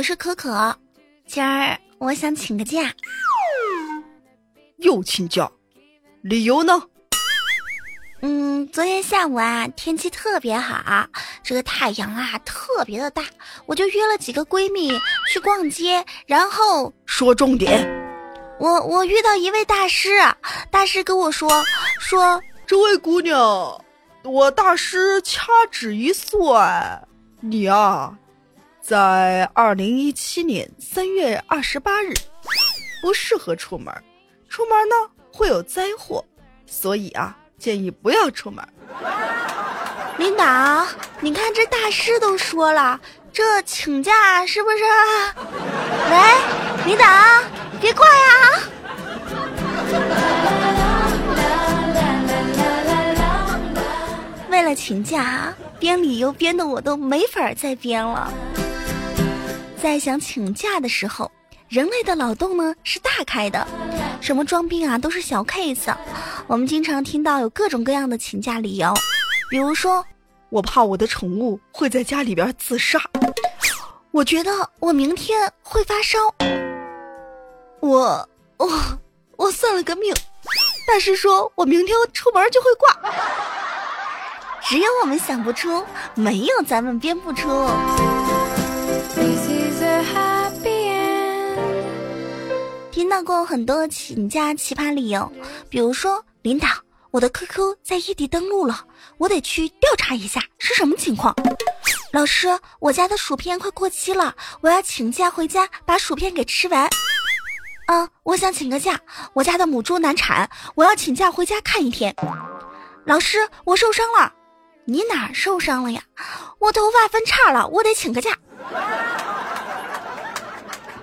我是可可，今儿我想请个假。又请假，理由呢？嗯，昨天下午啊，天气特别好，这个太阳啊特别的大，我就约了几个闺蜜去逛街，然后说重点。我我遇到一位大师，大师跟我说说，这位姑娘，我大师掐指一算，你啊。在二零一七年三月二十八日，不适合出门，出门呢会有灾祸，所以啊，建议不要出门。领导，你看这大师都说了，这请假是不是？喂，领导，别挂呀！为了请假，编理由编的我都没法再编了。在想请假的时候，人类的脑洞呢是大开的，什么装病啊都是小 case。我们经常听到有各种各样的请假理由，比如说我怕我的宠物会在家里边自杀，我觉得我明天会发烧，我我我算了个命，大师说我明天出门就会挂，只有我们想不出，没有咱们编不出。听到过很多请假奇葩理由，比如说领导，我的 QQ 在异地登录了，我得去调查一下是什么情况。老师，我家的薯片快过期了，我要请假回家把薯片给吃完。嗯，我想请个假，我家的母猪难产，我要请假回家看一天。老师，我受伤了，你哪受伤了呀？我头发分叉了，我得请个假。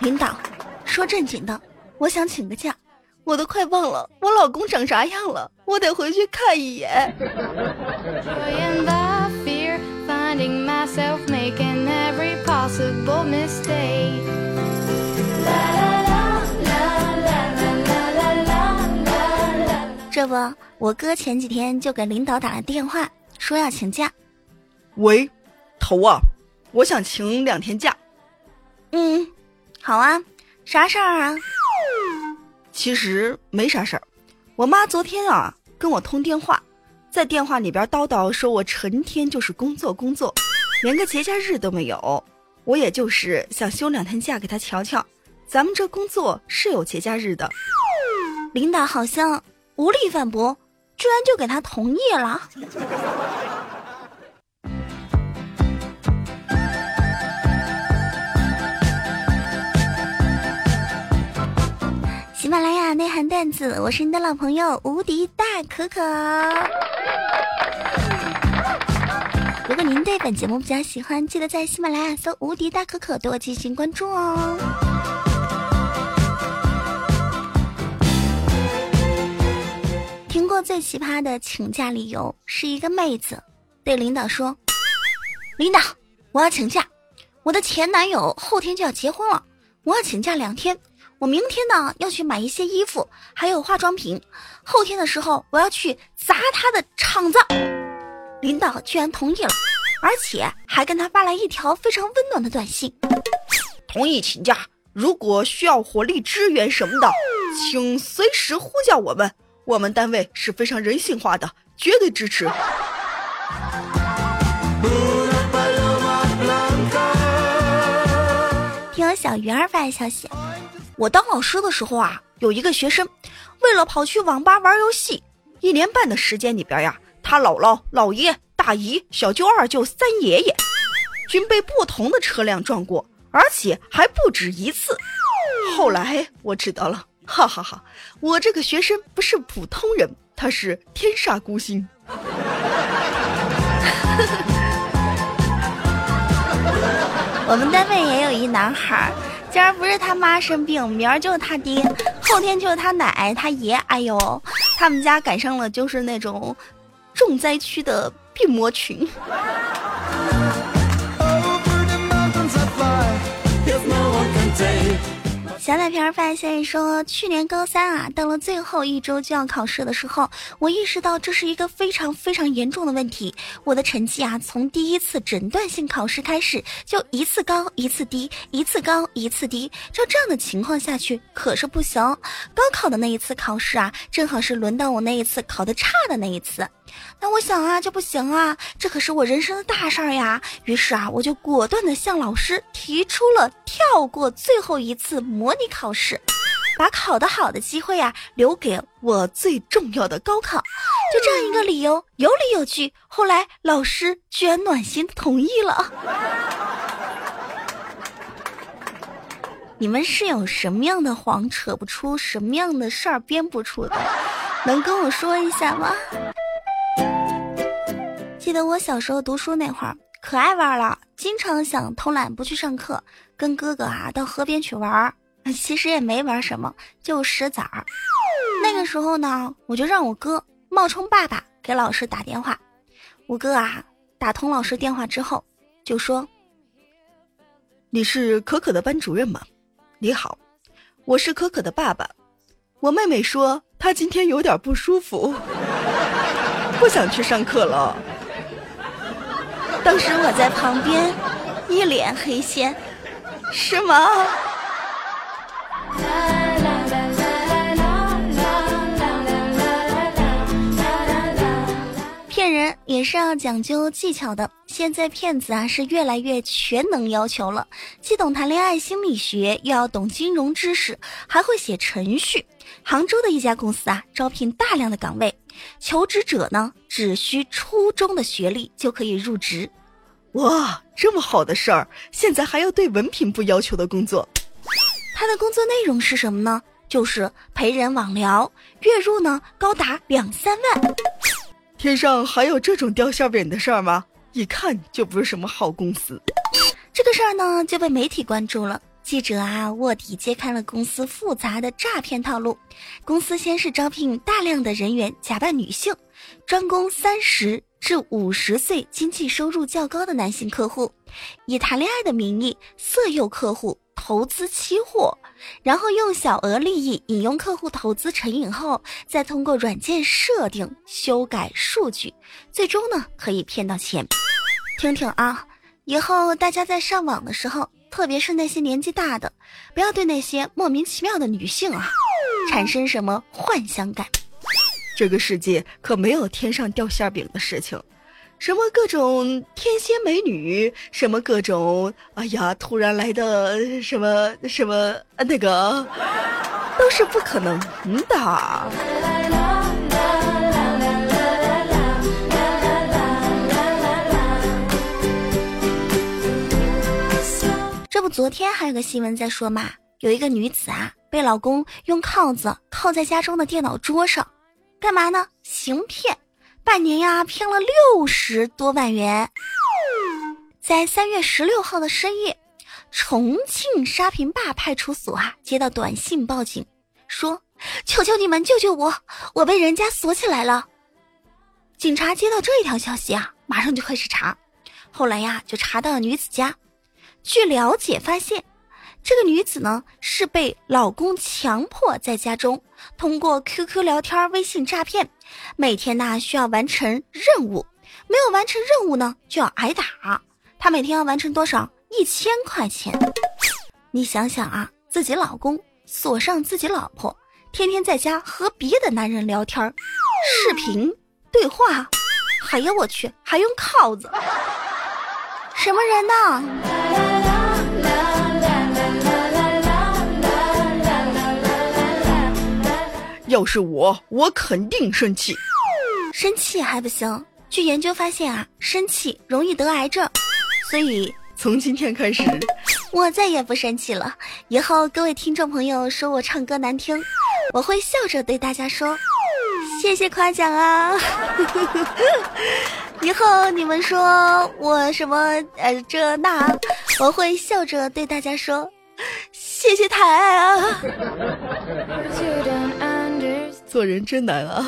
领导，说正经的，我想请个假，我都快忘了我老公长啥样了，我得回去看一眼。这不，我哥前几天就给领导打了电话，说要请假。喂，头啊，我想请两天假。嗯。好啊，啥事儿啊？其实没啥事儿。我妈昨天啊跟我通电话，在电话里边叨叨说我成天就是工作工作，连个节假日都没有。我也就是想休两天假给她瞧瞧，咱们这工作是有节假日的。领导好像无力反驳，居然就给他同意了。喜马拉雅内涵段子，我是你的老朋友无敌大可可。如果您对本节目比较喜欢，记得在喜马拉雅搜“无敌大可可”对我进行关注哦。听过最奇葩的请假理由是一个妹子对领导说：“领导，我要请假，我的前男友后天就要结婚了，我要请假两天。”我明天呢要去买一些衣服，还有化妆品。后天的时候我要去砸他的场子。领导居然同意了，而且还跟他发来一条非常温暖的短信：同意请假，如果需要火力支援什么的，请随时呼叫我们，我们单位是非常人性化的，绝对支持。听我小鱼儿发的消息。我当老师的时候啊，有一个学生，为了跑去网吧玩游戏，一年半的时间里边呀，他姥姥、姥爷、大姨、小舅、二舅、三爷爷，均被不同的车辆撞过，而且还不止一次。后来我知道了，哈哈哈！我这个学生不是普通人，他是天煞孤星。我们单位也有一男孩。今儿不是他妈生病，明儿就是他爹，后天就是他奶、他爷。哎呦，他们家赶上了就是那种重灾区的病魔群。小奶瓶发现说，去年高三啊，到了最后一周就要考试的时候，我意识到这是一个非常非常严重的问题。我的成绩啊，从第一次诊断性考试开始，就一次高一次低，一次高一次低。照这样的情况下去，可是不行。高考的那一次考试啊，正好是轮到我那一次考的差的那一次。那我想啊，这不行啊，这可是我人生的大事儿呀。于是啊，我就果断的向老师提出了跳过最后一次模拟考试，把考得好的机会啊留给我最重要的高考。就这样一个理由，有理有据。后来老师居然暖心同意了。你们是有什么样的谎扯不出，什么样的事儿编不出的？能跟我说一下吗？记得我小时候读书那会儿，可爱玩了，经常想偷懒不去上课，跟哥哥啊到河边去玩。其实也没玩什么，就石子儿。那个时候呢，我就让我哥冒充爸爸给老师打电话。我哥啊打通老师电话之后，就说：“你是可可的班主任吗？你好，我是可可的爸爸。我妹妹说她今天有点不舒服，不想去上课了。”当时我在旁边，一脸黑线，是吗？骗人也是要讲究技巧的。现在骗子啊是越来越全能要求了，既懂谈恋爱心理学，又要懂金融知识，还会写程序。杭州的一家公司啊招聘大量的岗位，求职者呢只需初中的学历就可以入职。哇，这么好的事儿，现在还要对文凭不要求的工作。他的工作内容是什么呢？就是陪人网聊，月入呢高达两三万。天上还有这种掉馅饼的事儿吗？一看就不是什么好公司。这个事儿呢就被媒体关注了。记者啊卧底揭开了公司复杂的诈骗套路。公司先是招聘大量的人员假扮女性，专攻三十。至五十岁经济收入较高的男性客户，以谈恋爱的名义色诱客户投资期货，然后用小额利益引诱客户投资成瘾后，再通过软件设定修改数据，最终呢可以骗到钱。听听啊，以后大家在上网的时候，特别是那些年纪大的，不要对那些莫名其妙的女性啊产生什么幻想感。这个世界可没有天上掉馅饼的事情，什么各种天仙美女，什么各种哎呀突然来的什么什么那个，都是不可能的。这不，昨天还有个新闻在说嘛，有一个女子啊，被老公用铐子铐在家中的电脑桌上。干嘛呢？行骗，半年呀骗了六十多万元。在三月十六号的深夜，重庆沙坪坝派出所啊接到短信报警，说：“求求你们救救我，我被人家锁起来了。”警察接到这一条消息啊，马上就开始查。后来呀，就查到了女子家。据了解，发现。这个女子呢，是被老公强迫在家中通过 QQ 聊天、微信诈骗，每天呢需要完成任务，没有完成任务呢就要挨打。她每天要完成多少？一千块钱。你想想啊，自己老公锁上自己老婆，天天在家和别的男人聊天、视频对话，哎呀我去，还用铐子，什么人呢？要是我，我肯定生气。生气还不行。据研究发现啊，生气容易得癌症，所以从今天开始，我再也不生气了。以后各位听众朋友说我唱歌难听，我会笑着对大家说：“谢谢夸奖啊。”以后你们说我什么呃这那，我会笑着对大家说：“谢谢抬爱啊。”做人真难啊！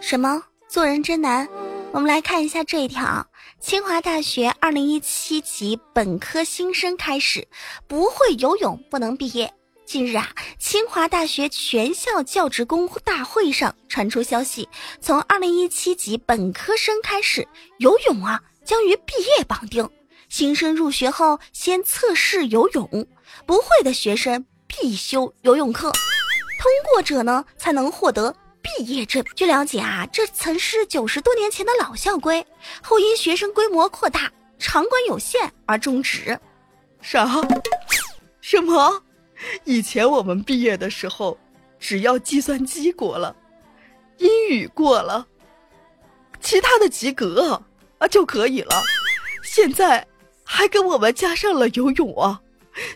什么？做人真难？我们来看一下这一条：清华大学二零一七级本科新生开始，不会游泳不能毕业。近日啊，清华大学全校教职工大会上传出消息，从二零一七级本科生开始，游泳啊将与毕业绑定。新生入学后先测试游泳，不会的学生必修游泳课，通过者呢才能获得毕业证。据了解啊，这曾是九十多年前的老校规，后因学生规模扩大、场馆有限而终止。啥？什么？以前我们毕业的时候，只要计算机过了，英语过了，其他的及格啊就可以了。现在还给我们加上了游泳啊！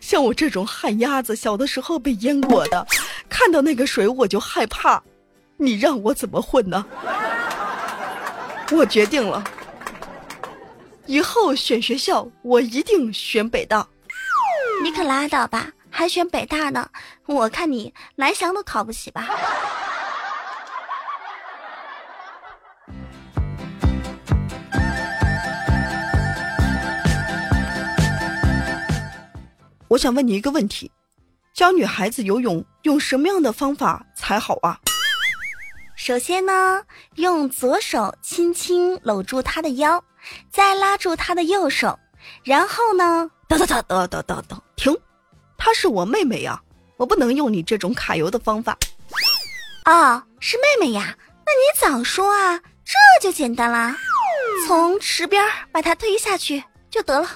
像我这种旱鸭子，小的时候被淹过的，看到那个水我就害怕。你让我怎么混呢？我决定了，以后选学校我一定选北大。你可拉倒吧！还选北大呢？我看你蓝翔都考不起吧。我想问你一个问题：教女孩子游泳用什么样的方法才好啊？首先呢，用左手轻轻搂住她的腰，再拉住她的右手，然后呢，等等等等等等等，停。她是我妹妹呀，我不能用你这种卡油的方法。哦，是妹妹呀，那你早说啊，这就简单啦，从池边把她推下去就得了。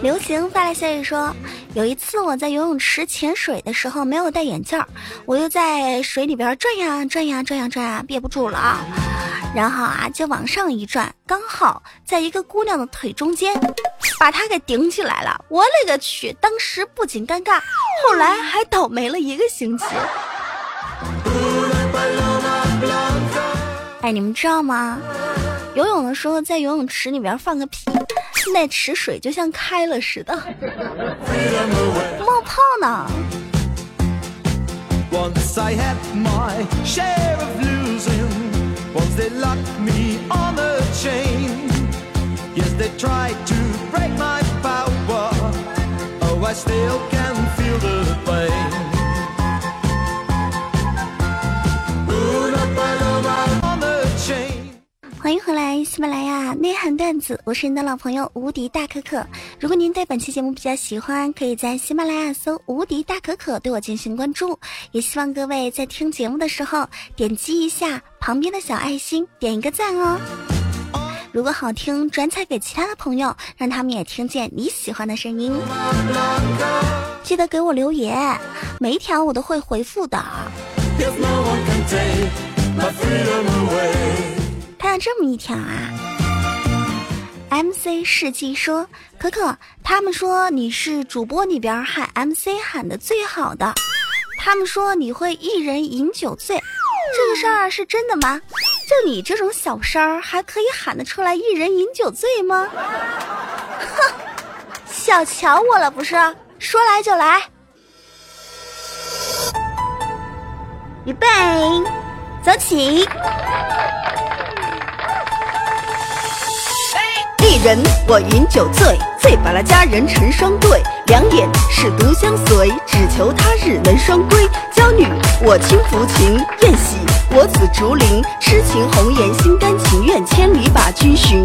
流行发来消息说，有一次我在游泳池潜水的时候没有戴眼镜儿，我又在水里边转呀转呀转呀转呀，憋不住了啊，然后啊就往上一转，刚好在一个姑娘的腿中间，把她给顶起来了。我勒个去！当时不仅尴尬，后来还倒霉了一个星期。哎，你们知道吗？游泳的时候在游泳池里边放个屁。那池水就像开了似的，冒泡呢。喜马拉雅内涵段子，我是您的老朋友无敌大可可。如果您对本期节目比较喜欢，可以在喜马拉雅搜“无敌大可可”对我进行关注。也希望各位在听节目的时候点击一下旁边的小爱心，点一个赞哦。如果好听，转采给其他的朋友，让他们也听见你喜欢的声音。记得给我留言，每一条我都会回复的。那这么一条啊，MC 世纪说：“可可，他们说你是主播里边喊 MC 喊的最好的，他们说你会一人饮酒醉，这个事儿是真的吗？就你这种小声儿还可以喊得出来一人饮酒醉吗？哼，小瞧我了不是？说来就来，预备，走起。”人我饮酒醉，醉把了佳人成双对，两眼是独相随，只求他日能双归。娇女我轻抚琴，宴喜我紫竹林，痴情红颜心甘情愿，千里把君寻。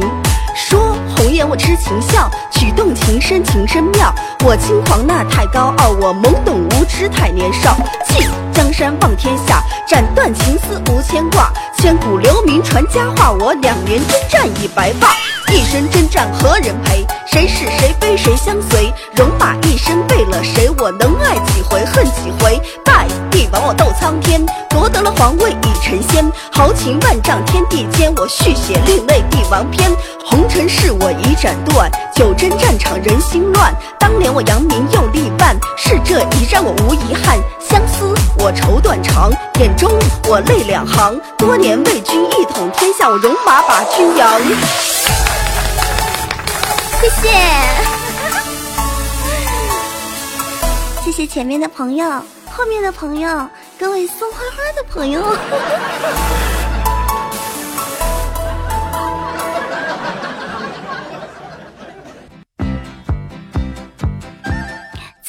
说红颜我痴情笑，曲动情深情深妙，我轻狂那太高傲，我懵懂无知太年少。弃江山望天下，斩断情丝无牵挂，千古留名传佳话，我两年征战已白发。一生征战何人陪？谁是谁非谁相随？戎马一生为了谁？我能爱几回恨几回？拜帝王我斗苍天，夺得了皇位已成仙。豪情万丈天地间，我续写另类帝王篇。红尘事我已斩断，九真战场人心乱。当年我扬名又立万，是这已让我无遗憾。相思我愁断肠，眼中我泪两行。多年为君一统天下，我戎马把君扬。谢谢，谢谢前面的朋友，后面的朋友，各位送花花的朋友。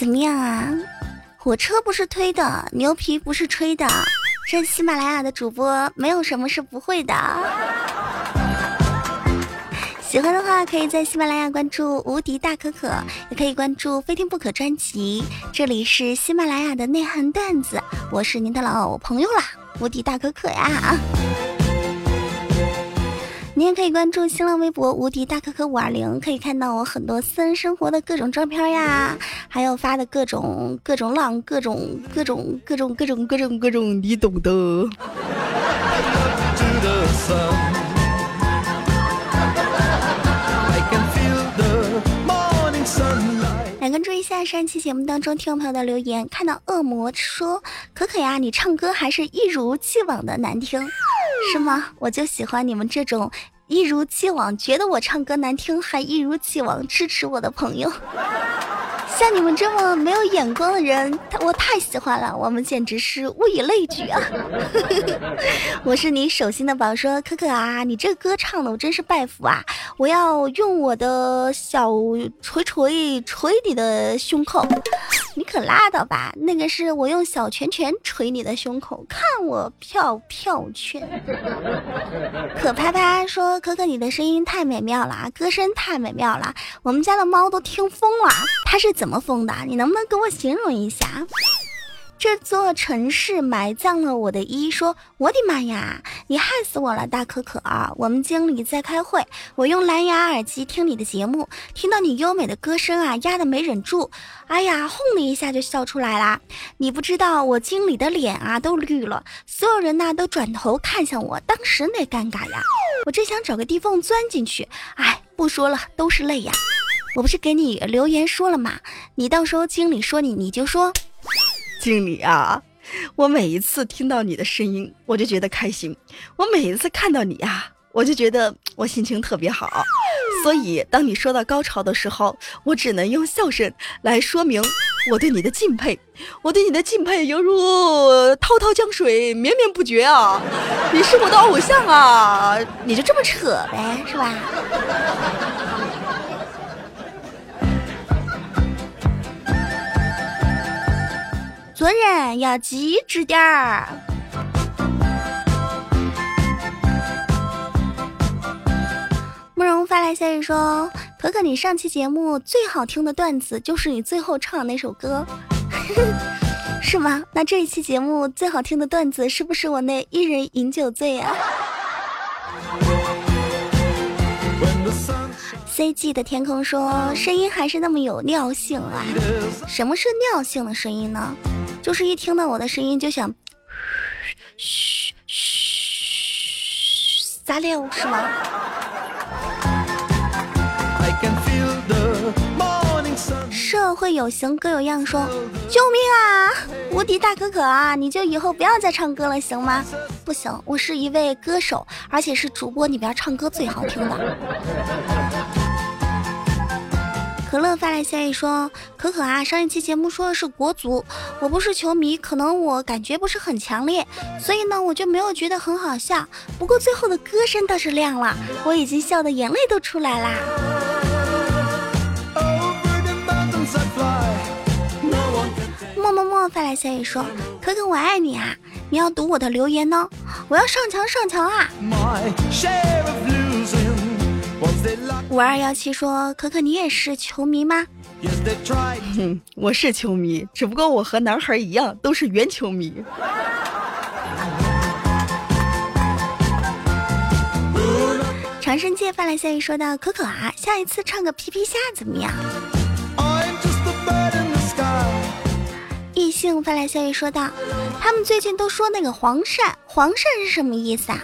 怎么样啊？火车不是推的，牛皮不是吹的，这喜马拉雅的主播没有什么是不会的。喜欢的话，可以在喜马拉雅关注无敌大可可，也可以关注非听不可专辑。这里是喜马拉雅的内涵段子，我是您的老朋友啦，无敌大可可呀。你也可以关注新浪微博无敌大可可五二零，可以看到我很多私人生活的各种照片呀，还有发的各种各种浪，各种各种各种各种各种各种，你懂的。在上期节目当中听众朋友的留言，看到恶魔说：“可可呀，你唱歌还是一如既往的难听，是吗？我就喜欢你们这种一如既往觉得我唱歌难听，还一如既往支持我的朋友。”像你们这么没有眼光的人，我太喜欢了，我们简直是物以类聚啊！我是你手心的宝，说可可啊，你这歌唱的我真是拜服啊！我要用我的小锤锤锤你的胸口，你可拉倒吧！那个是我用小拳拳捶你的胸口，看我票票圈。可啪啪说可可你的声音太美妙了，歌声太美妙了，我们家的猫都听疯了，它是？怎么疯的？你能不能给我形容一下？这座城市埋葬了我的一说，我的妈呀，你害死我了，大可可！我们经理在开会，我用蓝牙耳机听你的节目，听到你优美的歌声啊，压得没忍住，哎呀，轰的一下就笑出来啦！你不知道我经理的脸啊都绿了，所有人呢都转头看向我，当时那尴尬呀，我真想找个地缝钻进去，哎，不说了，都是泪呀。我不是给你留言说了吗？你到时候经理说你，你就说，经理啊，我每一次听到你的声音，我就觉得开心；我每一次看到你呀，我就觉得我心情特别好。所以当你说到高潮的时候，我只能用笑声来说明我对你的敬佩。我对你的敬佩犹如滔滔江水绵绵不绝啊！你是我的偶像啊！你就这么扯呗，是吧？做人要机智点儿。慕容发来消息说：“可可，你上期节目最好听的段子就是你最后唱的那首歌，是吗？那这一期节目最好听的段子是不是我那一人饮酒醉啊？” CG 的天空说：“声音还是那么有尿性啊！什么是尿性的声音呢？就是一听到我的声音就想，嘘嘘，撒尿是吗？”社会有形各有样说：“救命啊！无敌大可可啊！你就以后不要再唱歌了，行吗？”不行，我是一位歌手，而且是主播里边唱歌最好听的。可乐发来消息说：“可可啊，上一期节目说的是国足，我不是球迷，可能我感觉不是很强烈，所以呢，我就没有觉得很好笑。不过最后的歌声倒是亮了，我已经笑的眼泪都出来啦。”默默默发来消息说：“可可我爱你啊，你要读我的留言呢，我要上墙上墙啊。”五二幺七说：“可可，你也是球迷吗？”哼，我是球迷，只不过我和男孩一样，都是原球迷。长生界发来消息说道：“可可啊，下一次唱个皮皮虾怎么样？”异性发来消息说道：“他们最近都说那个黄鳝，黄鳝是什么意思啊？”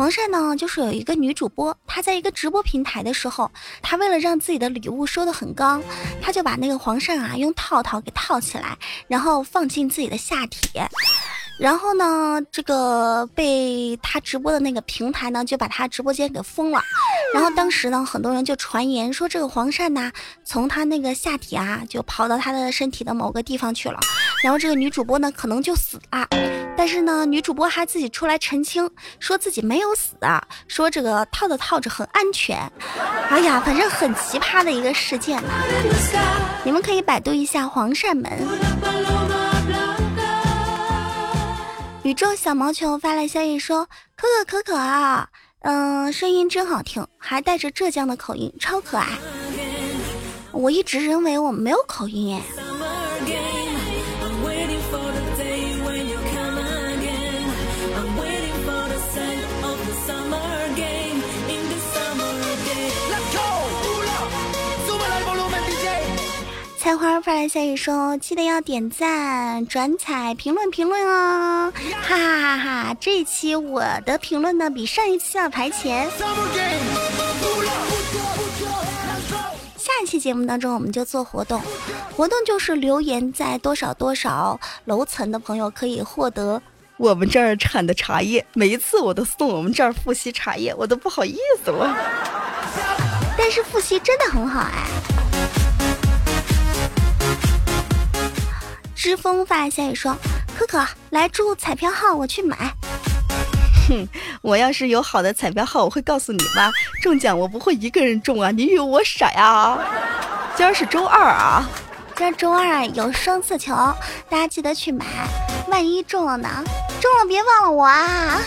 黄鳝呢，就是有一个女主播，她在一个直播平台的时候，她为了让自己的礼物收的很高，她就把那个黄鳝啊用套套给套起来，然后放进自己的下体，然后呢，这个被她直播的那个平台呢就把她直播间给封了，然后当时呢，很多人就传言说这个黄鳝呐，从他那个下体啊，就跑到他的身体的某个地方去了。然后这个女主播呢，可能就死了。但是呢，女主播还自己出来澄清，说自己没有死啊，说这个套着套着很安全。哎呀，反正很奇葩的一个事件。你们可以百度一下黄鳝门。宇宙小毛球发来消息说：“可可可可啊，嗯，声音真好听，还带着浙江的口音，超可爱。”我一直认为我没有口音耶。菜花发来消息说：“记得要点赞、转采、评论、评论哦！”哈哈哈哈！这一期我的评论呢，比上一期要排前。下一期节目当中，我们就做活动，活动就是留言在多少多少楼层的朋友可以获得我们这儿产的茶叶。每一次我都送我们这儿富硒茶叶，我都不好意思了。但是富硒真的很好哎。知风发消息说：“可可来注彩票号，我去买。”哼，我要是有好的彩票号，我会告诉你吧。中奖我不会一个人中啊，你以为我傻呀？今儿是周二啊，今儿周二有双色球，大家记得去买。万一中了呢？中了别忘了我啊！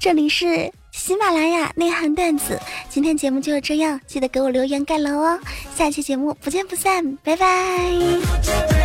这里是喜马拉雅内涵段子，今天节目就是这样，记得给我留言盖楼哦。下期节目不见不散，拜拜。